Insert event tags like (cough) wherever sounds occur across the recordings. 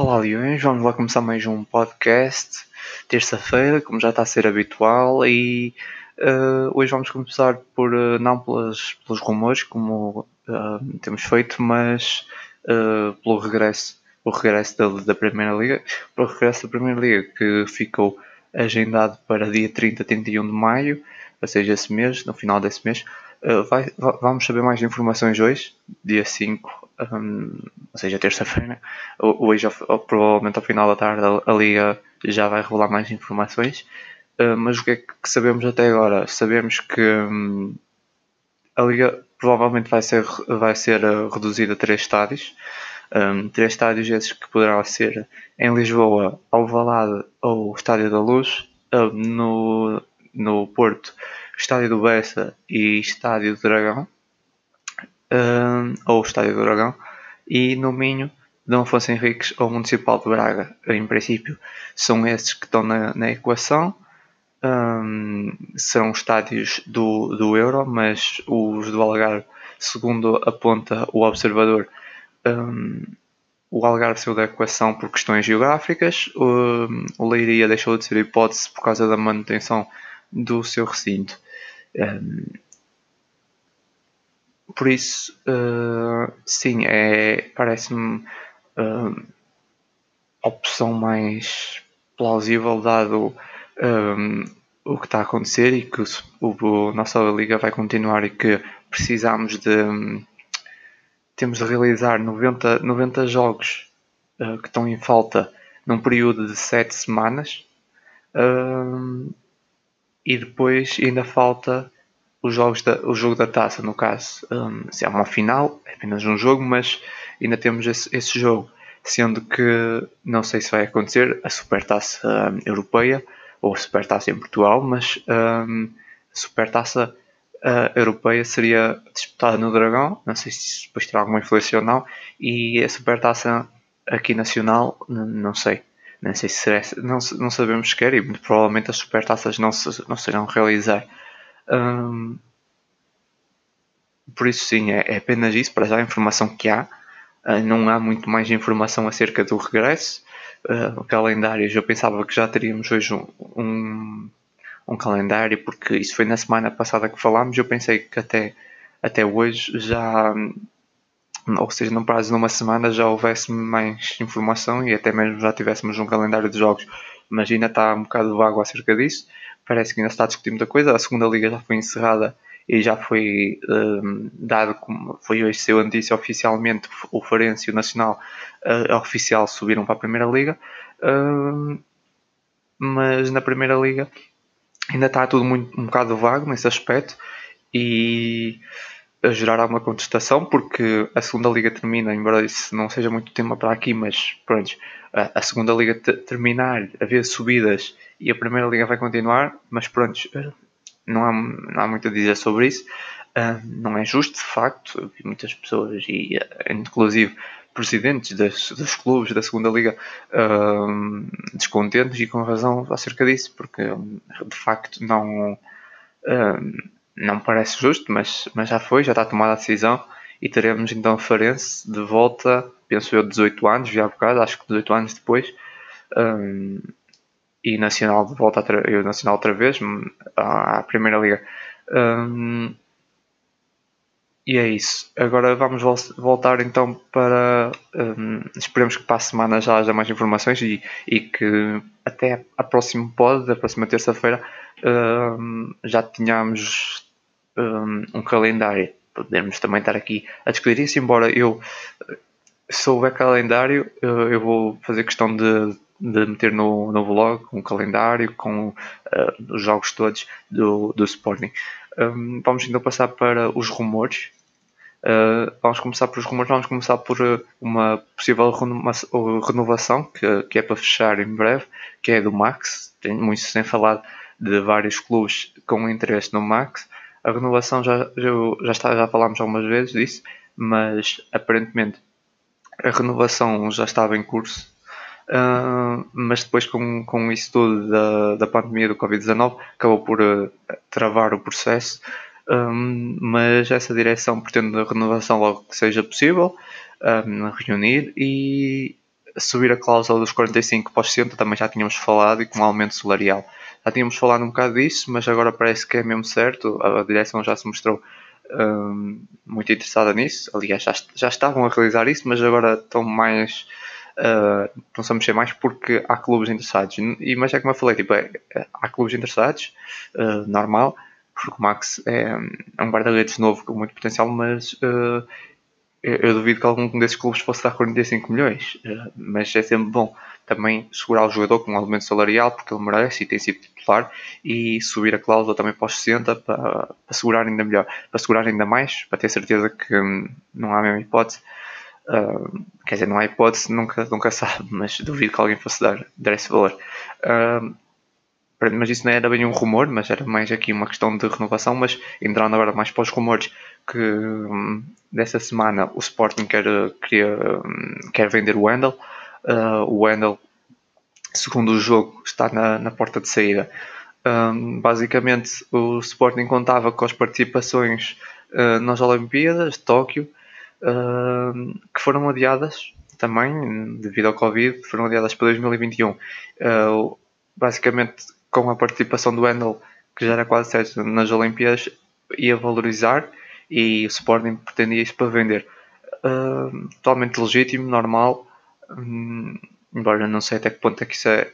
Olá Leões, vamos lá começar mais um podcast, terça-feira, como já está a ser habitual, e uh, hoje vamos começar por, uh, não pelas, pelos rumores, como uh, temos feito, mas pelo regresso, o regresso da, da Primeira Liga, pelo regresso da Primeira Liga, que ficou agendado para dia 30, 31 de maio, ou seja, esse mês, no final desse mês, vai, vamos saber mais informações hoje, dia 5 um, ou seja, terça-feira. Hoje, ou, provavelmente ao final da tarde, a, Liga já vai revelar mais informações. Uh, mas o que é que sabemos até agora? Sabemos que um, a Liga provavelmente vai ser, vai ser uh, reduzida a três estádios. Um, três estádios esses que poderão ser em Lisboa, Alvalade ou Estádio da Luz. no, no Porto, Estádio do Bessa e Estádio do Dragão uh, ou Estádio do Dragão, e no Minho, Dom Afonso Henriques ou Municipal de Braga. Em princípio, são esses que estão na, na equação. Um, são estádios do, do Euro, mas os do Algarve, segundo aponta o observador, um, o Algarve saiu da equação por questões geográficas, o, o Leiria deixou de ser hipótese por causa da manutenção do seu recinto. Um, por isso, uh, sim, é, parece-me uh, a opção mais plausível dado o que está a acontecer e que o, o, nossa liga vai continuar e que precisamos de temos de realizar 90, 90 jogos uh, que estão em falta num período de 7 semanas. Uh, e depois ainda falta os jogos da, o jogo da taça, no caso, um, se é uma final, é apenas um jogo, mas ainda temos esse, esse jogo. Sendo que não sei se vai acontecer a Supertaça um, Europeia ou a Supertaça em Portugal, mas um, a Supertaça uh, Europeia seria disputada no Dragão, não sei se depois terá alguma influência ou não, e a Supertaça aqui nacional, não sei. Não sei se será, não, não sabemos sequer e provavelmente as supertaças não se não serão realizar por isso, sim, é, é, apenas isso. Para já, a informação que há. Uh, não há muito mais informação acerca do regresso. Uh, calendários, eu pensava que já teríamos hoje um, um, um, calendário, porque isso foi na semana passada que falámos. Eu pensei que até, até hoje já, ou seja, no prazo de uma semana, já houvesse mais informação e até mesmo já tivéssemos um calendário de jogos. Mas ainda está um bocado vago acerca disso parece que ainda está a discutir muita coisa. A segunda liga já foi encerrada e já foi um, dado como foi hoje seu notícia oficialmente o Farense e o Nacional uh, oficial subiram para a primeira liga uh, mas na primeira liga ainda está tudo muito, um bocado vago nesse aspecto e a gerar alguma contestação porque a segunda liga termina, embora isso não seja muito tema para aqui, mas pronto, a, segunda liga terminar, haver subidas e a Primeira Liga vai continuar, mas pronto, não há, não há muito a dizer sobre isso. Uh, não é justo, de facto, muitas pessoas, e uh, inclusive presidentes dos clubes da segunda liga uh, descontentes e com razão acerca disso, porque de facto não, não parece justo, mas, mas já foi, já está tomada a decisão e teremos então Farense de volta, penso eu, 18 anos, já há bocado, acho que 18 anos depois, um, e Nacional de volta a eu Nacional outra vez hum, à Primeira Liga. Um, e é isso. Agora vamos voltar então para. Um, esperemos que para a semana já haja mais informações e, e que até a próximo pod, a próxima terça-feira, um, já tenhamos um, um, calendário. Podemos também estar aqui a discutir isso, embora eu souber calendário, eu vou fazer questão de de meter no, no vlog um calendário com uh, os jogos todos do, do Sporting. Um, vamos então passar para os rumores. Uh, vamos começar por os rumores, vamos começar por uma possível renovação que, que é para fechar em breve, que é do Max. Tem muito sem falar de vários clubes com interesse no Max. A renovação já, já, já, está, já falámos algumas vezes disso, mas aparentemente a renovação já estava em curso Uh, mas depois com, com isso tudo da, da pandemia do Covid-19 acabou por uh, travar o processo. Um, mas essa direção pretende a renovação logo que seja possível um, reunir e subir a cláusula dos 45 para os 60 também já tínhamos falado e com um aumento salarial. Já tínhamos falado um bocado disso, mas agora parece que é mesmo certo. A direção já se mostrou um, muito interessada nisso. Aliás, já, já estavam a realizar isso, mas agora estão mais. Uh, estão a mexer mais porque há clubes interessados. E, mas é como eu falei, tipo, é, é, há clubes interessados, uh, normal, porque o Max é, é um guarda-redes novo com muito potencial, mas eu, eu, duvido que algum desses clubes fosse dar 45 milhões. mas é sempre bom também segurar o jogador com um aumento salarial, porque ele merece e tem sido titular, e subir a cláusula também para os 60 para, para segurar ainda melhor, para segurar ainda mais, para ter certeza que hum, não há a mesma hipótese. Uh, quer dizer, não há hipótese, nunca, nunca (laughs) sabe, mas duvido que alguém fosse dar, dar esse valor. Uh, mas isso não era bem um rumor, mas era mais aqui uma questão de renovação. Mas entrando agora mais para os rumores, que hum, dessa semana o Sporting quer, quer, hum, quer vender o Wendel. Uh, o Wendel, segundo o jogo, está na, na porta de saída. Um, basicamente, o Sporting contava com as participações uh, nas Olimpíadas de Tóquio, uh, que foram adiadas também, devido ao Covid, foram adiadas para 2021. Uh, basicamente, com a participação do Wendel, que já era quase certo nas Olimpíadas, ia valorizar e o Sporting pretendia isso para vender. totalmente legítimo, normal, Hum, embora não sei até que ponto é que isso é,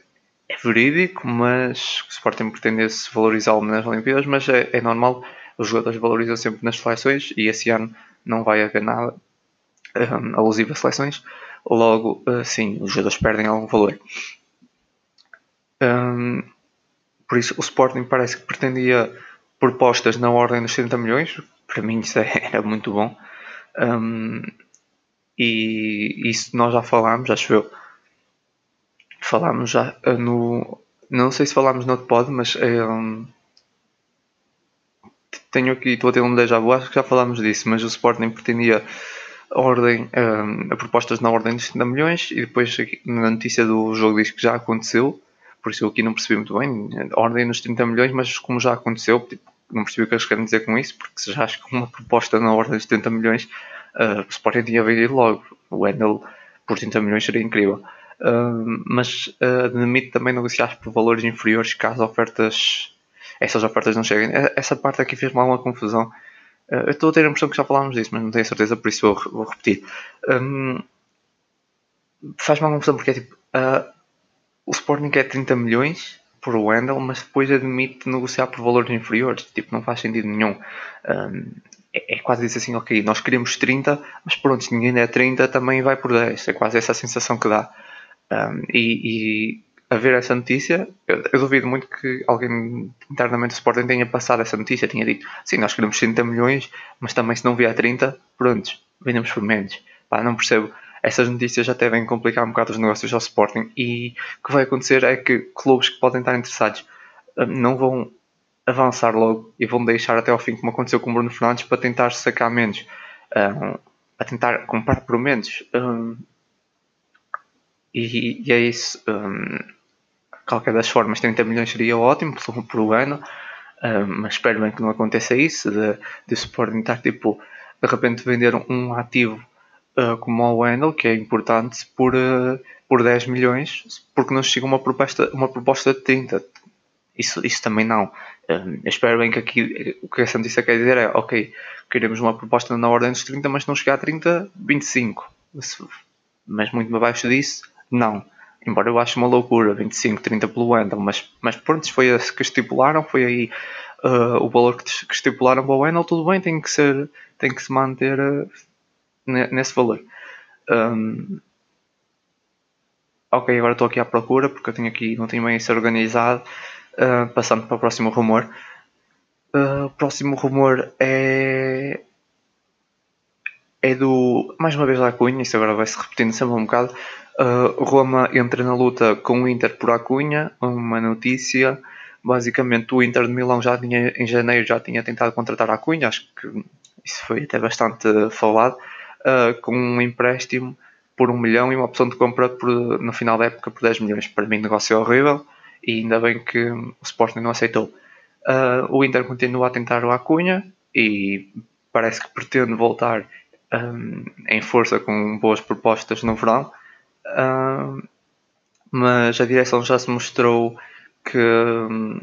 é verídico, mas o Sporting pretende-se valorizá-lo nas Olimpíadas, mas é, é, normal, os jogadores valorizam sempre nas seleções e esse ano não vai haver nada um, alusivo a seleções, logo, uh, sim, os jogadores perdem algum valor. Um, por isso, o Sporting parece que pretendia propostas na ordem dos 70 milhões, para mim isso é, (laughs) era muito bom. Um, e isso nós já falámos, acho eu. Falámos já eh, no. Não sei se falámos no pod, mas um, eh, tenho aqui, estou a ter um déjà vu, acho que já falámos disso, mas o Sporting pretendia ordem, um, a propostas na ordem dos 70 milhões e depois na notícia do jogo diz que já aconteceu, por isso eu aqui não percebi muito bem, ordem nos 30 milhões, mas como já aconteceu, tipo, não percebi o que eles querem dizer com isso, porque já acho que uma proposta na ordem dos 70 milhões Uh, o Sporting tinha vendido logo. O Wendel por 30 milhões seria incrível. Uh, mas uh, admite também negociar por valores inferiores caso ofertas, essas ofertas não cheguem. Essa parte aqui fez-me alguma confusão. Uh, eu estou a ter a impressão que já falámos disso, mas não tenho certeza, por isso vou, vou repetir. Um, Faz-me alguma confusão porque é tipo. Uh, o Sporting quer 30 milhões por Wendel, mas depois admite negociar por valores inferiores. Tipo, não faz sentido nenhum. Um, é, é quase isso assim, ok, nós queremos 30, mas pronto, se ninguém der 30 também vai por 10. É quase essa sensação que dá. Um, e, e a ver essa notícia, eu, eu, duvido muito que alguém internamente do Sporting tenha passado essa notícia, tinha dito, sim, nós queremos 30 milhões, mas também se não vier 30, pronto, vendemos por menos. Pá, não percebo. Essas notícias já devem complicar um bocado os negócios ao Sporting e o que vai acontecer é que clubes que podem estar interessados não vão avançar logo e vão deixar até ao fim, como aconteceu com o Bruno Fernandes, para tentar sacar menos, um, para tentar comprar por menos. Um, e, e, é isso. Um, qualquer das formas, 30 milhões seria ótimo por, por ano, um, mas espero bem que não aconteça isso, de, de Sporting estar tipo, de repente vender um ativo uh, como o Wendel, que é importante, por, uh, por 10 milhões, porque não chega uma proposta, uma proposta de 30 isso, isso também não. Um, espero bem que aqui o que a Santista quer dizer é ok, queremos uma proposta na ordem dos 30, mas não chegar a 30, 25. Mas muito abaixo disso, não. Embora eu ache uma loucura, 25, 30 pelo Wendel, mas, mas pronto, foi esse que estipularam, foi aí uh, o valor que, que estipularam para o Wendel, tudo bem, tem que, ser, tem que se manter uh, nesse valor. Um, ok, agora estou aqui à procura porque eu tenho aqui, não tenho bem isso organizado. Uh, passando para o próximo rumor. Uh, o próximo rumor é. É do. Mais uma vez da Cunha, isso agora vai se repetindo sempre um bocado. Uh, Roma entra na luta com o Inter por Acunha, uma notícia. Basicamente, o Inter de Milão já tinha, em janeiro já tinha tentado contratar a Cunha, acho que isso foi até bastante falado, uh, com um empréstimo por um milhão e uma opção de compra por, no final da época por 10 milhões. Para mim, negócio horrível e ainda bem que o Sporting não aceitou. Uh, o Inter continua a tentar o Acunha e parece que pretende voltar um, em força com boas propostas no verão. mas a direção já se mostrou que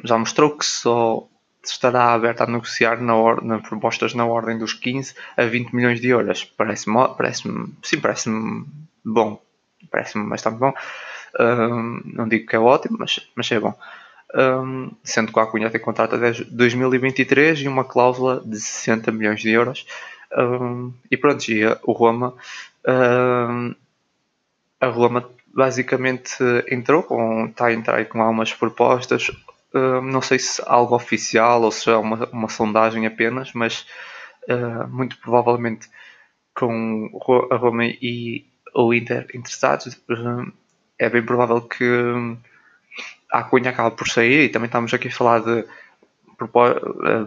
já mostrou que só estará aberta a negociar na, na propostas na ordem dos 15 a 20 milhões de euros. Parece-me, parece sim, parece-me bom, parece-me bastante bom. não digo que é ótimo, mas, mas é bom. Um, sendo que a Cunha tem contrato até 2023 e uma cláusula de 60 milhões de euros. Um, e pronto, e o Roma, um, a Roma basicamente entrou está a entrar com algumas propostas, não sei se algo oficial ou se é uma, uma sondagem apenas, mas uh, muito provavelmente com a Roma e o Inter interessados, é bem provável que a Cunha acabe por sair e também estamos aqui a falar de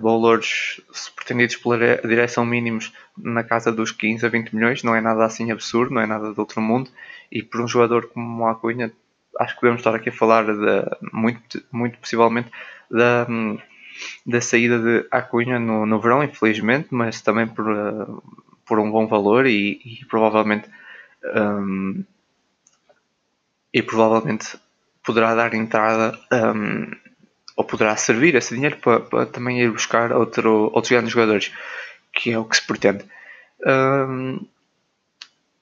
valores pretendidos pela direção mínimos na casa dos 15 a 20 milhões, não é nada assim absurdo, não é nada de outro mundo. E por um jogador como o Acunha, acho que podemos estar aqui a falar de, muito, muito possivelmente da, da saída de Acunha no, no verão, infelizmente, mas também por, por um bom valor e, e provavelmente um, e provavelmente poderá dar entrada um, ou poderá servir esse dinheiro para, para, também ir buscar outro, outros grandes jogadores, que é o que se pretende. Um,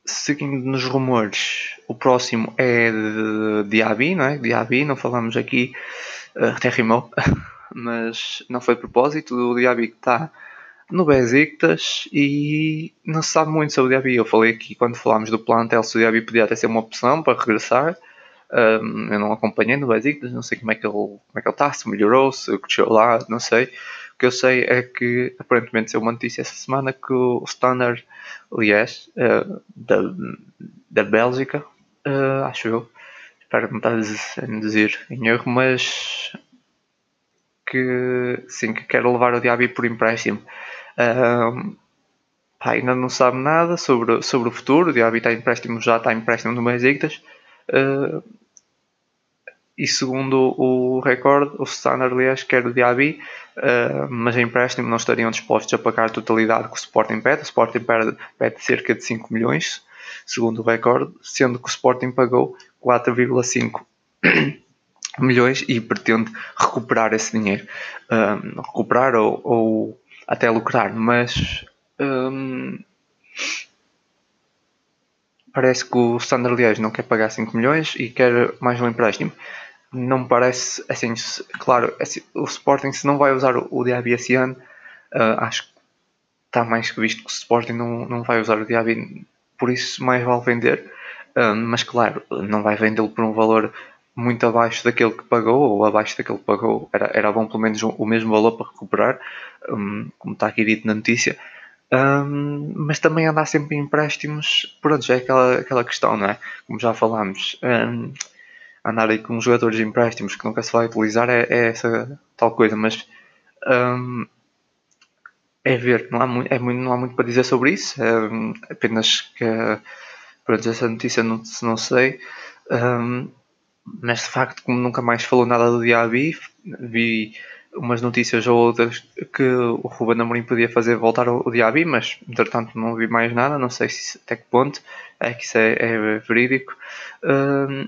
seguindo nos rumores, o próximo é de Diaby, não é? Diaby, não falamos aqui, uh, até rimou, (laughs) mas não foi propósito. O Diaby que está no Besiktas e não se sabe muito sobre o Diaby. Eu falei aqui quando falámos do plantel se o Diaby podia até ser uma opção para regressar. Um, eu não acompanhei no Besiktas, não sei como é que ele como é que ele está, se melhorou, se cresceu lá, não sei. Que eu sei é que aparentemente saiu uma notícia essa semana que o Standard Liège uh, da, da Bélgica, uh, acho eu, espero não estar a dizer em erro, mas que sim, que quer levar o Diaby por empréstimo. Uh, ainda não sabe nada sobre, sobre o futuro. O Diaby está empréstimo, já está empréstimo no Besiktas. Uh, e segundo o recorde, o Standard Liège quer o Diaby, uh, mas em empréstimo não estariam dispostos a pagar a totalidade que o Sporting pede. O Sporting pede, pede cerca de 5 milhões, segundo o recorde, sendo que o Sporting pagou 4,5 (clears throat) milhões e pretende recuperar esse dinheiro. Um, recuperar ou, ou, até lucrar, mas um, parece que o Standard Liège não quer pagar 5 milhões e quer mais um empréstimo não me parece, assim, claro, assim, o Sporting se não vai usar o Diaby esse ano, uh, acho que está mais que visto que o Sporting não, não vai usar o Diaby, por isso mais vale vender, uh, mas claro, não vai vendê-lo por um valor muito abaixo daquele que pagou, ou abaixo daquele que pagou, era, era bom pelo menos o mesmo valor para recuperar, um, como está aqui dito na notícia, um, mas também andar sempre em empréstimos, pronto, já é aquela, aquela questão, não é? Como já falámos, um, andar aí com jogadores de empréstimos que nunca se vai utilizar é, é essa tal coisa, mas um, é ver, não há, muito, é muito, não há muito para dizer sobre isso, é, apenas que pronto, essa notícia não, não sei, um, mas de facto, como nunca mais falou nada do Diaby, vi umas notícias ou outras que o Ruben Amorim podia fazer voltar o, Diaby, mas entretanto não vi mais nada, não sei se, até que ponto é que isso é, é verídico. Um,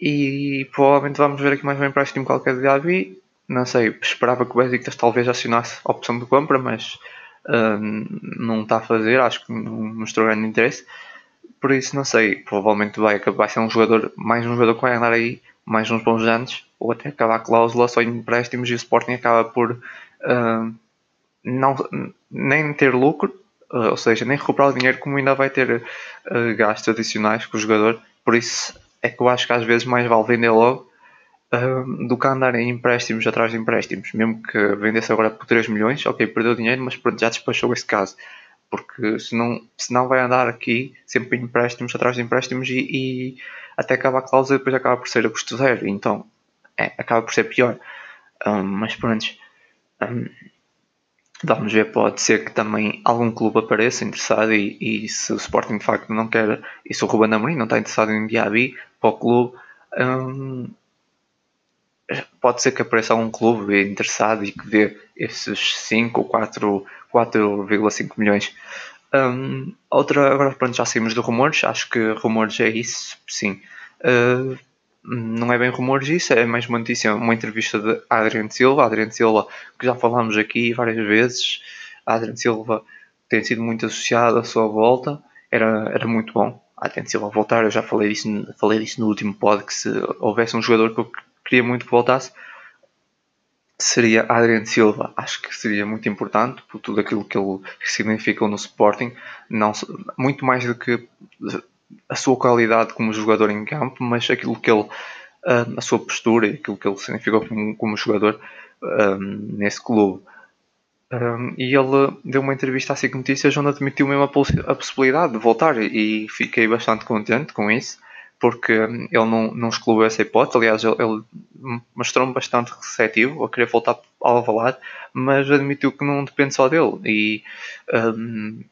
e provavelmente vamos ver aqui mais um empréstimo qualquer de Gabi. Não sei, esperava que o Besiktas talvez acionasse a opção de compra, mas hum, não está a fazer, acho que não mostrou grande interesse. Por isso, não sei, provavelmente vai, vai ser um jogador, mais um jogador que vai andar aí mais uns bons anos, ou até acabar a cláusula só em empréstimos e o Sporting acaba por hum, não, nem ter lucro, ou seja, nem recuperar o dinheiro, como ainda vai ter uh, gastos adicionais com o jogador. Por isso, é que eu acho que às vezes mais vale vender logo um, do que andar em empréstimos atrás de empréstimos. Mesmo que vendesse agora por 3 milhões, ok, perdeu dinheiro, mas pronto, já despachou esse caso. Porque senão, senão vai andar aqui sempre em empréstimos atrás de empréstimos e, e até acaba a cláusula e depois acaba por ser a custo zero. Então é, acaba por ser pior. Um, mas pronto. Um, Vamos ver, pode ser que também algum clube apareça interessado e, e se o Sporting de facto não quer, e se o Ruben Amorim não está interessado em Diaby para o clube, hum, pode ser que apareça algum clube interessado e que dê esses 5 ou 4,5 milhões. Um, outra, agora pronto, já saímos de rumores, acho que rumores é isso, sim. Uh, não é bem rumores isso, é mais uma notícia, uma entrevista de Adriano Silva. Adriano Silva, que já falámos aqui várias vezes. Adriano Silva tem sido muito associado à sua volta, era, era muito bom. Adriano Silva voltar, eu já falei disso, falei disso no último pod, que se houvesse um jogador que eu queria muito que voltasse, seria Adriano Silva. Acho que seria muito importante por tudo aquilo que ele significou no Sporting, não, muito mais do que a sua qualidade como jogador em campo, mas aquilo que ele, ah, a sua postura e aquilo que ele significou como, como jogador um, ah, nesse clube. Um, ah, e ele deu uma entrevista à SIC Notícias onde admitiu mesmo a, a possibilidade de voltar e fiquei bastante contente com isso porque ele não, não excluiu essa hipótese. Aliás, ele, ele mostrou-me bastante receptivo a querer voltar ao Alvalade, mas admitiu que não depende só dele. E, um,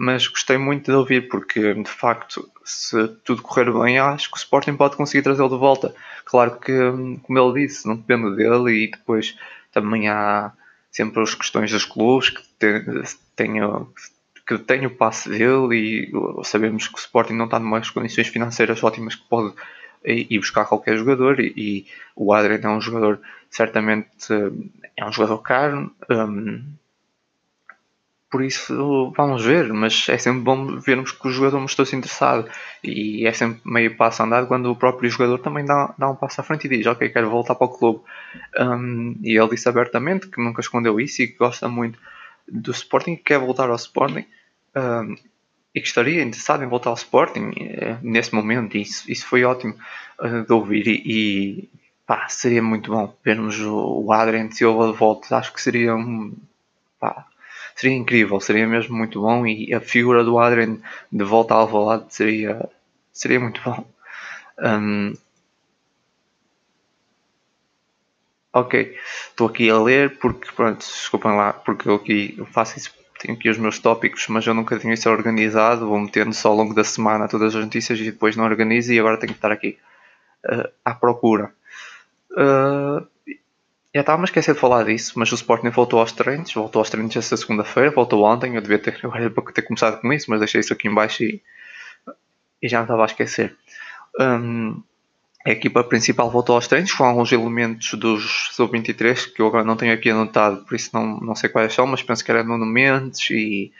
mas gostei muito de ouvir, porque de facto, se tudo correr bem, acho que o Sporting pode conseguir trazê-lo de volta. Claro que, como ele disse, não depende dele e depois também há sempre as questões dos clubes que tenham que tem o passe dele e sabemos que o Sporting não está numas condições financeiras ótimas que pode ir buscar qualquer jogador e, e o Adrian é um jogador certamente é um jogador caro um, por isso vamos ver, mas é sempre bom vermos que o jogador mostrou-se interessado e é sempre meio passo andado quando o próprio jogador também dá, dá um passo à frente e diz ok, quero voltar para o clube um, e ele disse abertamente que nunca escondeu isso e que gosta muito do Sporting que quer voltar ao Sporting um, e que estaria interessado em voltar ao Sporting uh, nesse momento. E isso, isso foi ótimo uh, de ouvir. E, e pá, seria muito bom vermos o, o Adrian Silva de volta. Acho que seria um. Pá, seria incrível, seria mesmo muito bom. E a figura do Adrian de volta ao Alvalade seria, seria muito bom. Um, ok, estou aqui a ler porque, pronto, desculpem lá, porque eu aqui faço isso tenho aqui os meus tópicos, mas eu nunca tinha isso organizado. Vou metendo só ao longo da semana todas as notícias e depois não organizo e agora tenho que estar aqui uh, à procura. Uh, já estava a esquecer de falar disso, mas o Sporting voltou aos treinos, voltou aos treinos esta segunda-feira, voltou ontem. Eu devia ter, ter começado com isso, mas deixei isso aqui em baixo e, e já não estava a esquecer. Um, a equipa principal voltou aos treinos com alguns elementos dos sub-23 que eu agora não tenho aqui anotado, por isso não, não sei quais são, mas penso que era Nuno Mendes e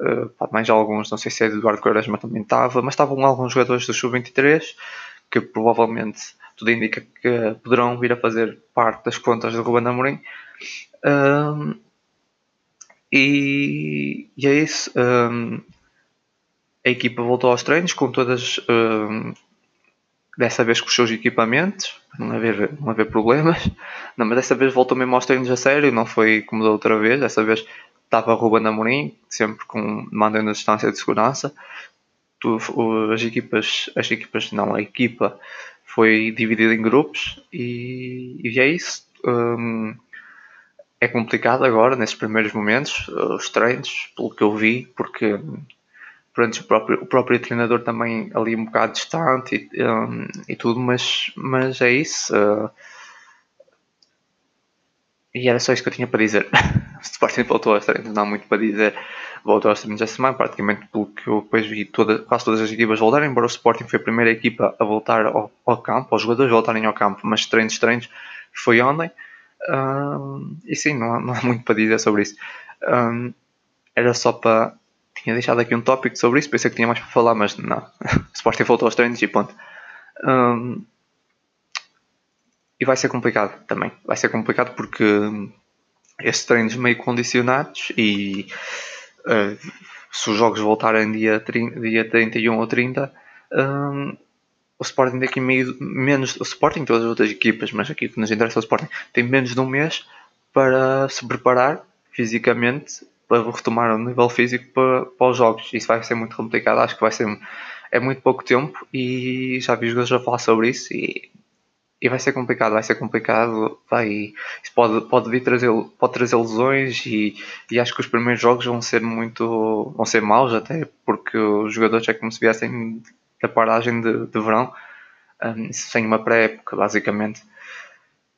uh, mais alguns, não sei se é Eduardo Quaresma também estava, mas estavam alguns jogadores do sub-23 que provavelmente tudo indica que poderão vir a fazer parte das contas do Ruben Amorim. Um, e, e, é isso. Um, a equipa voltou aos treinos com todas um, dessa vez com os seus equipamentos, para não haver, não haver problemas. Não, mas dessa vez voltou mesmo aos treinos a sério, não foi como da outra vez. Dessa vez estava Ruben Amorim, sempre com, mantendo a distância de segurança. Tu, as equipas, as equipas, não, a equipa foi dividida em grupos e, e é isso. Um, é complicado agora, nesses primeiros momentos, os treinos, pelo que eu vi, porque pronto, o próprio, o próprio treinador também ali um bocado distante e, um, e tudo, mas, mas é isso. Uh, e era só isso que eu tinha para dizer. (laughs) o Sporting voltou aos treinos, não há muito para dizer. Voltou aos treinos esta semana, praticamente pelo que eu depois vi toda, quase todas as equipas voltarem, embora o Sporting foi a primeira equipa a voltar ao, ao campo, os jogadores voltarem ao campo, mas treinos, treinos, foi ontem. Um, e sim, não há, (laughs) não há, muito para dizer sobre isso. Um, era só para tinha deixado aqui um tópico sobre isso, pensei que tinha mais para falar, mas não. (laughs) O Sporting voltou aos treinos e ponto. Um, e vai ser complicado também. Vai ser complicado porque estes treinos meio condicionados e uh, se os jogos voltarem dia, 30, dia 31 ou 30, um, o Sporting daqui meio menos. O Sporting todas as outras equipas, mas aqui que nos interessa o Sporting, tem menos de um mês para se preparar fisicamente para retomar o nível físico para, para os jogos. Isso vai ser muito complicado, acho que vai ser é muito pouco tempo e já vi jogadores a falar sobre isso e, e vai ser complicado, vai ser complicado, vai, isso pode, pode vir trazer, pode trazer lesões e, e acho que os primeiros jogos vão ser muito vão ser maus até porque os jogadores é como se viessem da paragem de, de verão um, sem uma pré-época basicamente.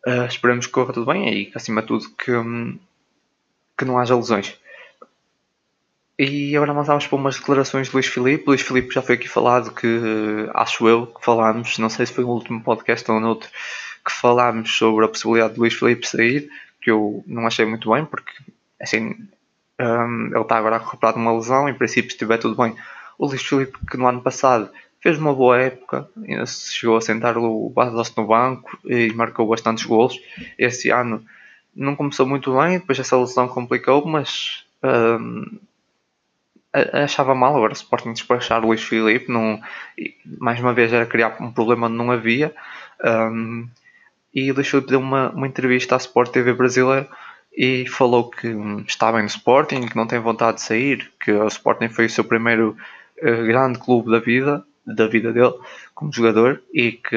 Uh, esperemos que corra tudo bem e acima de tudo que, um, que não haja lesões. E agora avançamos para umas declarações de Luís Filipe. Luís Filipe já foi aqui falado que, acho eu, que falámos, não sei se foi no último podcast ou no outro, que falámos sobre a possibilidade de Luís Filipe sair, que eu não achei muito bem, porque assim, um, ele está agora recuperado de uma lesão, em princípio, se estiver tudo bem. O Luís Filipe, que no ano passado fez uma boa época, chegou a sentar o Bastos no banco e marcou bastantes gols. Este ano não começou muito bem, depois essa lesão complicou, mas um, achava mal agora o Sporting despachar Luís Filipe, não, mais uma vez era criar um problema onde não havia. Um, e Luís Filipe deu uma, uma entrevista à Sport TV brasileira e falou que está bem no Sporting, que não tem vontade de sair, que o Sporting foi o seu primeiro uh, grande clube da vida, da vida dele como jogador e que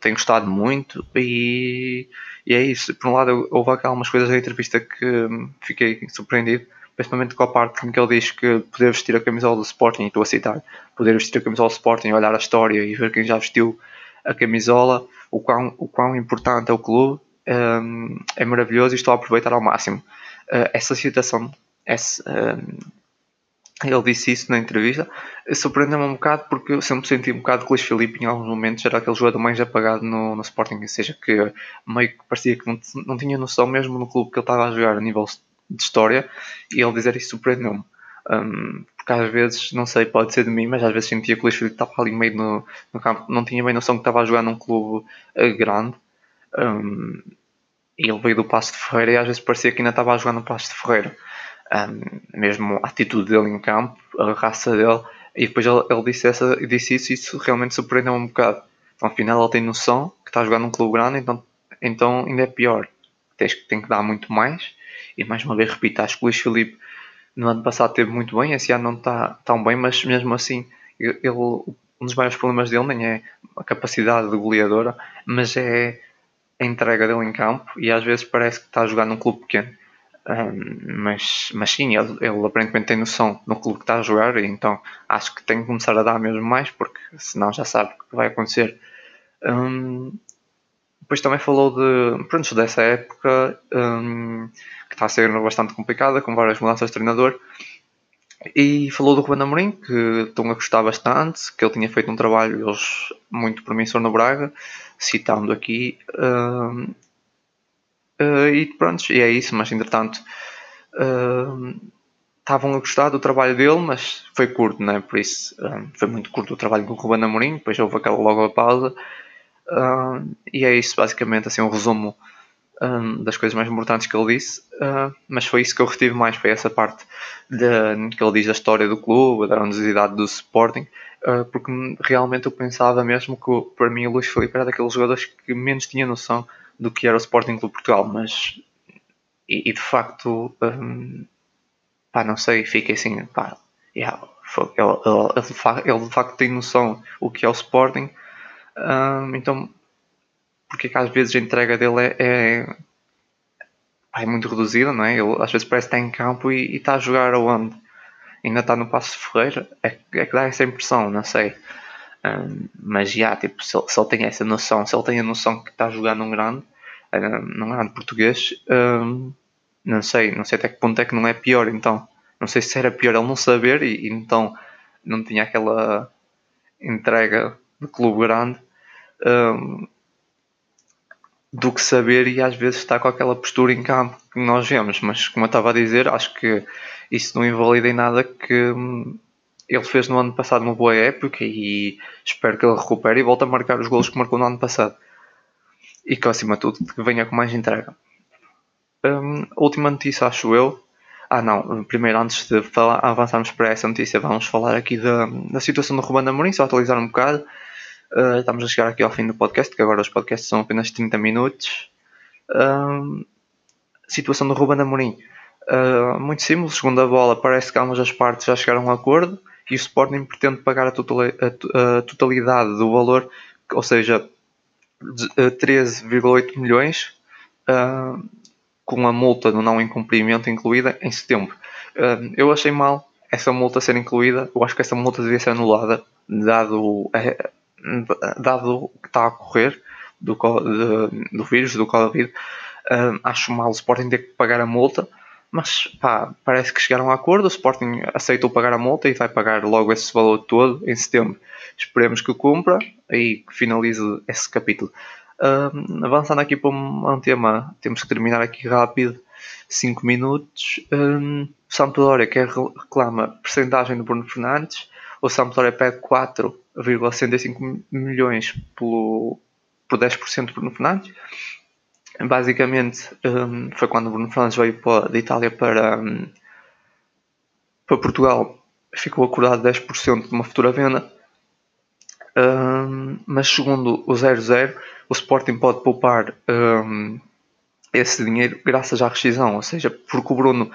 tem gostado muito e, e é isso. Por um lado houve algumas coisas da entrevista que hum, fiquei surpreendido principalmente com a parte em que ele diz que poder vestir a camisola do Sporting, estou a citar, poder vestir a camisola do Sporting, olhar a história e ver quem já vestiu a camisola, o quão, o quão importante é o clube, um, é maravilhoso e estou a aproveitar ao máximo. Uh, essa situação, essa, um, ele disse isso na entrevista, surpreendeu-me um bocado porque eu sempre senti um bocado que o Luís Filipe em alguns momentos era aquele jogador mais apagado no, no Sporting, ou seja, que meio que parecia que não, não tinha noção mesmo no clube que ele estava a jogar a nível de história e ele dizer isso surpreendeu-me. Um, porque às vezes, não sei, pode ser de mim, mas às vezes sentia que o Luís Filipe estava ali meio no, no, campo, não tinha bem noção que estava a jogar num clube uh, grande. Um, e ele veio do Passo de Ferreira e às vezes parecia que ainda estava a jogar no Passo de Ferreira. Um, mesmo a atitude dele em campo, a raça dele, e depois ele, ele disse, essa, disse isso e isso realmente surpreendeu-me um bocado. Então, afinal, ele tem noção que está a jogar num clube grande, então, então ainda é pior. Tens, tem que dar muito mais e mais uma vez repito, acho que o Luís Filipe no ano passado teve muito bem, esse ano não está tão bem, mas mesmo assim, ele, um dos maiores problemas dele nem é a capacidade de goleadora, mas é a entrega dele em campo e às vezes parece que está a jogar num clube pequeno. Um, mas, mas sim, ele, ele, aparentemente tem noção no clube que está a jogar, e então acho que tem que começar a dar mesmo mais, porque senão já sabe o que vai acontecer. Um, depois também falou de, pronto, dessa época um, que está a ser bastante complicada, com várias mudanças de treinador. E falou do Ruben Amorim, que estão a gostar bastante, que ele tinha feito um trabalho muito promissor no Braga, citando aqui. Uh, uh, e pronto, e é isso, mas entretanto uh, estavam a gostar do trabalho dele, mas foi curto, né? por isso foi muito curto o trabalho com o Ruben Amorim, depois houve aquela logo a pausa Uh, e é isso, basicamente, assim, um resumo um, das coisas mais importantes que ele disse. Uh, mas foi isso que eu retive mais, foi essa parte de, que ele diz da história do clube, da grandiosidade do Sporting, uh, porque realmente eu pensava mesmo que, para mim, o Luís Felipe era daqueles jogadores que menos tinha noção do que era o Sporting Clube Portugal, mas e, e de facto, um, pá, não sei, fiquei assim, pá, yeah, ele, ele, ele, ele de facto tem noção o que é o Sporting então, porque é que às vezes a entrega dele é, é, é, muito reduzida, não é? Ele às vezes parece estar em campo e, está a jogar aonde? Ainda está no Passo Ferreira? É, é que dá essa impressão, não sei. Um, mas já, tipo, se ele, se ele, tem essa noção, se ele tem a noção que está a jogar num grande, num grande português, um, não sei, não sei até que ponto é que não é pior então. Não sei se era pior ele não saber e, e então não tinha aquela entrega de clube grande um, do que saber e às vezes estar com aquela postura em campo que nós vemos. Mas como eu estava a dizer, acho que isso não invalida em nada que hum, ele fez no ano passado uma boa época e espero que ele recupere e volte a marcar os gols que marcou no ano passado. E que acima de tudo que venha com mais entrega. Um, a última notícia acho eu. Ah não, primeiro antes de falar, avançarmos para essa notícia, vamos falar aqui da, da situação do Ruben Amorim, só atualizar um bocado. Uh, estamos a chegar aqui ao fim do podcast, que agora os podcasts são apenas 30 minutos. Uh, situação do Ruben Amorim. Uh, muito simples, segundo a bola, parece que ambas as partes já chegaram a um acordo e o Sporting pretende pagar a, totalidade do valor, ou seja, 13,8 milhões, uh, com a multa do não incumprimento incluída em setembro. Uh, eu achei mal essa multa ser incluída, eu acho que essa multa devia ser anulada, dado dado o que está a ocorrer do, de, do vírus, do Covid, uh, acho mal o Sporting ter que pagar a multa, mas pá, parece que chegaram a acordo. O Sporting aceitou pagar a multa e vai pagar logo esse valor todo em setembro. Esperemos que cumpra e que finalize esse capítulo. Um, avançando aqui para um, um, tema, temos que terminar aqui rápido, 5 minutos. Um, o Sampdoria quer reclama percentagem do Bruno Fernandes. O Sampdoria pede 4,65 milhões pelo, por 10% do Bruno Fernandes basicamente um, foi quando o Bruno Fernandes veio de Itália para, um, para Portugal, ficou acordado 10% de uma futura venda. Um, mas segundo o 00, o Sporting pode poupar hum, esse dinheiro graças à rescisão, ou seja, porque o Bruno,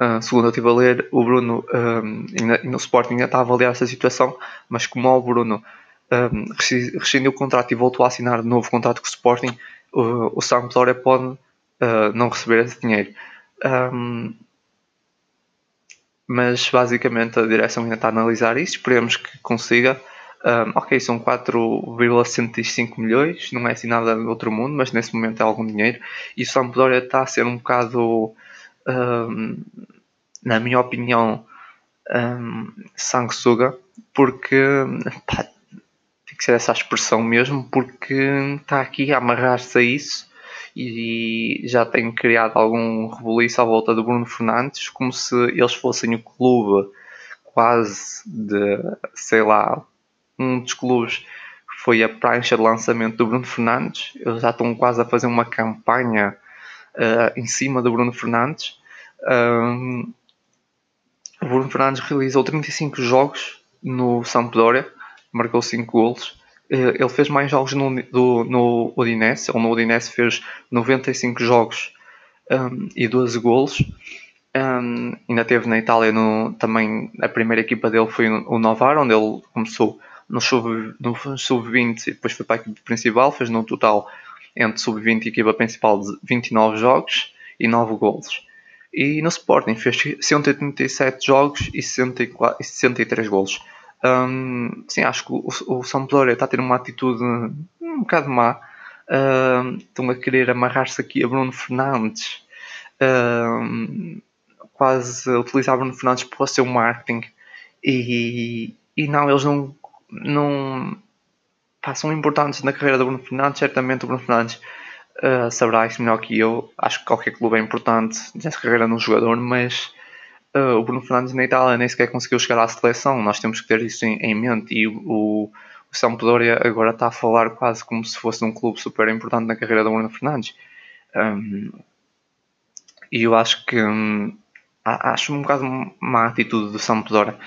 uh, segundo eu estive a ler, o Bruno um, ainda, Sporting ainda está a avaliar essa situação, mas como o Bruno um, rescindiu o contrato e voltou a assinar novo contrato com o Sporting, o, o Sampdoria pode uh, não receber esse dinheiro. Um, mas basicamente a direção ainda está a analisar isso, esperemos que consiga. Um, ok, são 4,105 milhões, não é assim nada do outro mundo, mas nesse momento é algum dinheiro. E o Sampdoria está a ser um bocado, um, na minha opinião, um, sanguessuga, porque pá, que ser essa expressão mesmo, porque está aqui a amarrar-se a isso e já tem criado algum rebuliço à volta do Bruno Fernandes, como se eles fossem o clube quase de, sei lá, um dos clubes que foi a prancha de lançamento do Bruno Fernandes. Eles já estão quase a fazer uma campanha uh, em cima do Bruno Fernandes. Um, o Bruno Fernandes realizou 35 jogos no Sampdoria marcou 5 golos. Eh, ele fez mais jogos no, do, no Udinese, no Udinese fez 95 jogos um, e 12 golos. Um, ainda teve na Itália no, também a primeira equipa dele foi o Novara, onde ele começou no sub-20 no sub e depois foi para a equipa principal, fez no total entre sub-20 e equipa principal de 29 jogos e 9 golos. E no Sporting fez 187 jogos e 64, 63 golos. Um, sim, acho que o, o Sampdoria está a ter uma atitude um bocado má. Um, estão a querer amarrar-se aqui a Bruno Fernandes. Um, quase utilizar Bruno Fernandes para o seu marketing. E, e não, eles não, não pá, são importantes na carreira do Bruno Fernandes. Certamente o Bruno Fernandes uh, saberá isso melhor que eu. Acho que qualquer clube é importante nessa carreira no jogador, mas uh, o Bruno Fernandes na Itália nem sequer conseguiu chegar à seleção. Nós temos que ter isso em, em mente. E o, o Sampdoria agora está a falar quase como se fosse um clube super importante na carreira do Bruno Fernandes. Um, e eu acho que um, acho um bocado má atitude do Sampdoria.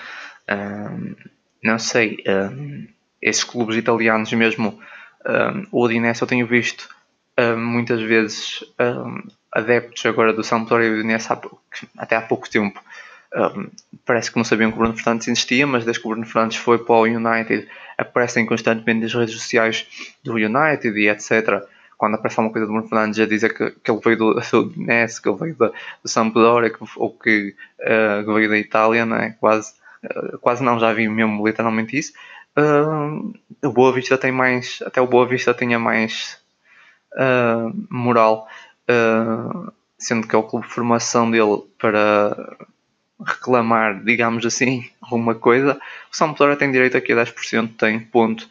Um, não sei, um, esses clubes italianos mesmo, um, o Udinese eu tenho visto um, muitas vezes um, adeptos agora do Sampdoria e do Udinese até há pouco tempo parece que não sabiam que o Bruno Fernandes existia, mas desde que o Bruno Fernandes foi para o United, aparecem constantemente nas redes sociais do United e etc. Quando aparece alguma coisa do Bruno Fernandes, a dizer que, que ele veio do, do NES, que ele veio do, do Sampdoria, que, ou que, uh, que, veio da Itália, não é? quase, uh, quase não, já vi mesmo literalmente isso. Uh, o Boa Vista tem mais, até o Boa Vista tinha mais uh, moral, uh, sendo que é o clube de formação dele para reclamar, digamos assim, (laughs) alguma coisa, o Sampdoria tem direito aqui a 10%, tem ponto,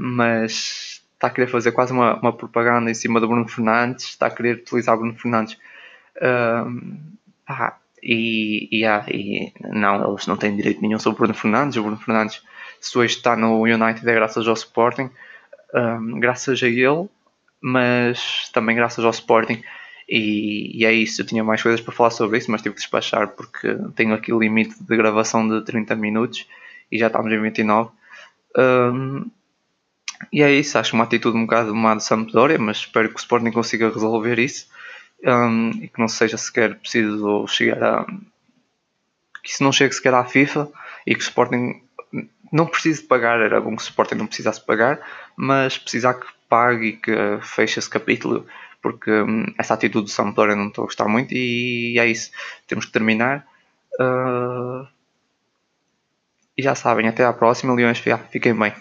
mas está a querer fazer quase uma, uma, propaganda em cima do Bruno Fernandes, está a querer utilizar Bruno Fernandes. Ah, e, e, ah, e, não, eles não têm direito nenhum sobre o Bruno Fernandes. O Bruno Fernandes, se hoje está no United, é graças ao Sporting, um, graças a ele, mas também graças ao Sporting. E, e, é isso, eu tinha mais coisas para falar sobre isso, mas tive que despachar porque tenho aqui o limite de gravação de 30 minutos e já estamos em 29. Um, e é isso, acho uma atitude um bocado má de Sampdoria, mas espero que o Sporting consiga resolver isso um, e que não seja sequer preciso chegar a. que isso não chegue sequer à FIFA e que o Sporting não precise pagar, era bom que o Sporting não precisasse pagar, mas precisar que pague e que feche esse capítulo porque hum, essa atitude do Sampdoria não estou a gostar muito e é isso. Temos que terminar. Uh, e já sabem, até à próxima, Leões. Fiquem bem.